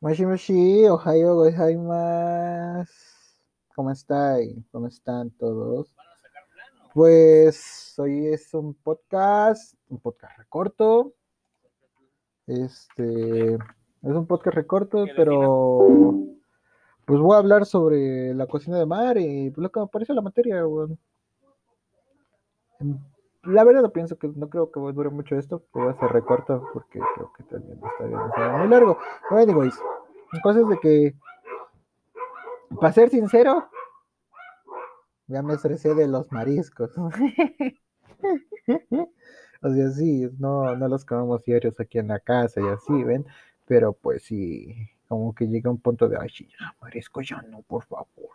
Moshi Ohio gozaimasu. ¿Cómo estáis? ¿Cómo están todos? Pues hoy es un podcast, un podcast recorto. Este es un podcast recorto, pero pues voy a hablar sobre la cocina de mar y lo que me parece la materia, weón. La verdad pienso que no creo que dure mucho esto, a hacer recorto porque creo que también está bien, muy largo. Pero anyways, cosas de que, para ser sincero, ya me estresé de los mariscos. o sea, sí, no, no los comemos diarios aquí en la casa y así, ¿ven? Pero pues sí, como que llega un punto de, ay, sí, marisco ya no, por favor.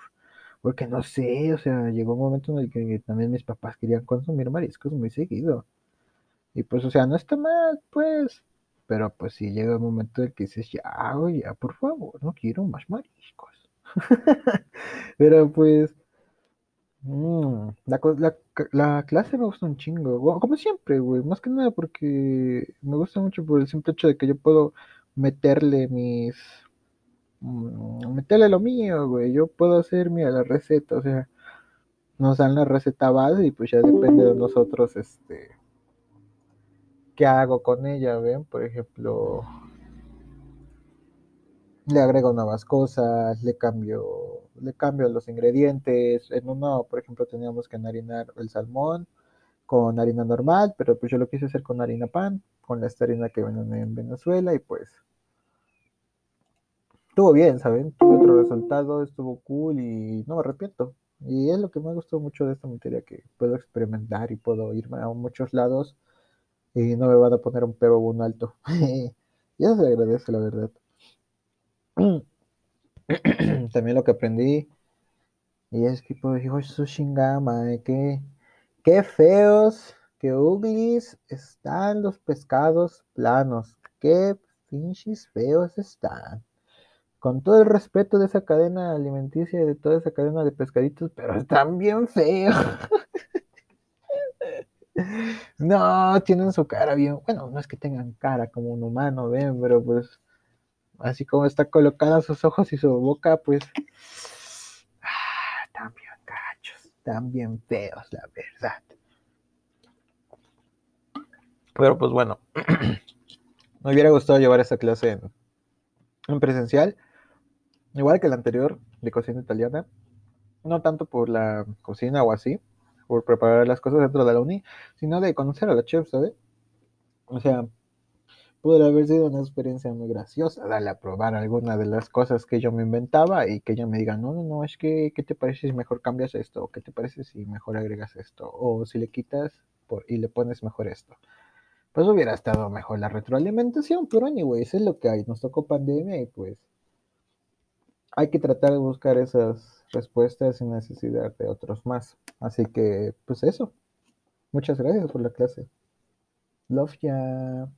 Porque no sé, o sea, llegó un momento en el que también mis papás querían consumir mariscos muy seguido. Y pues, o sea, no está mal, pues. Pero pues sí llega un momento en el que dices, ya, ya, por favor, no quiero más mariscos. Pero pues, mmm, la, la, la, clase me gusta un chingo. Como siempre, güey. Más que nada porque me gusta mucho por el simple hecho de que yo puedo meterle mis Mm, meterle lo mío, güey. Yo puedo hacer, mira, la receta, o sea, nos dan la receta base y pues ya depende de nosotros, este, qué hago con ella, ¿ven? Por ejemplo, le agrego nuevas cosas, le cambio, le cambio los ingredientes. En uno, por ejemplo, teníamos que enharinar el salmón con harina normal, pero pues yo lo quise hacer con harina pan, con esta harina que venden en Venezuela y pues estuvo bien, ¿saben? Tuve otro resultado, estuvo cool y no me arrepiento. Y es lo que me gustó mucho de esta materia, que puedo experimentar y puedo irme a muchos lados y no me van a poner un pero un alto. y se agradece, la verdad. También lo que aprendí, y es que, pues, hijo, su chingama, eh, que, qué feos, qué uglis están los pescados planos, qué pinches feos están con todo el respeto de esa cadena alimenticia y de toda esa cadena de pescaditos, pero están bien feos. no, tienen su cara bien, bueno, no es que tengan cara como un humano, ven, pero pues así como está colocada sus ojos y su boca, pues ah, están bien cachos, están bien feos, la verdad. Pero pues bueno, me hubiera gustado llevar esa clase en, en presencial igual que la anterior de cocina italiana, no tanto por la cocina o así, por preparar las cosas dentro de la uni, sino de conocer a la chef, ¿sabes? O sea, pudo haber sido una experiencia muy graciosa, darle a probar alguna de las cosas que yo me inventaba y que ella me diga, no, no, no, es que, ¿qué te parece si mejor cambias esto? ¿O qué te parece si mejor agregas esto? O si le quitas por, y le pones mejor esto. Pues hubiera estado mejor la retroalimentación, pero anyways, es lo que hay. Nos tocó pandemia y pues hay que tratar de buscar esas respuestas sin necesidad de otros más. Así que, pues eso. Muchas gracias por la clase. Love ya.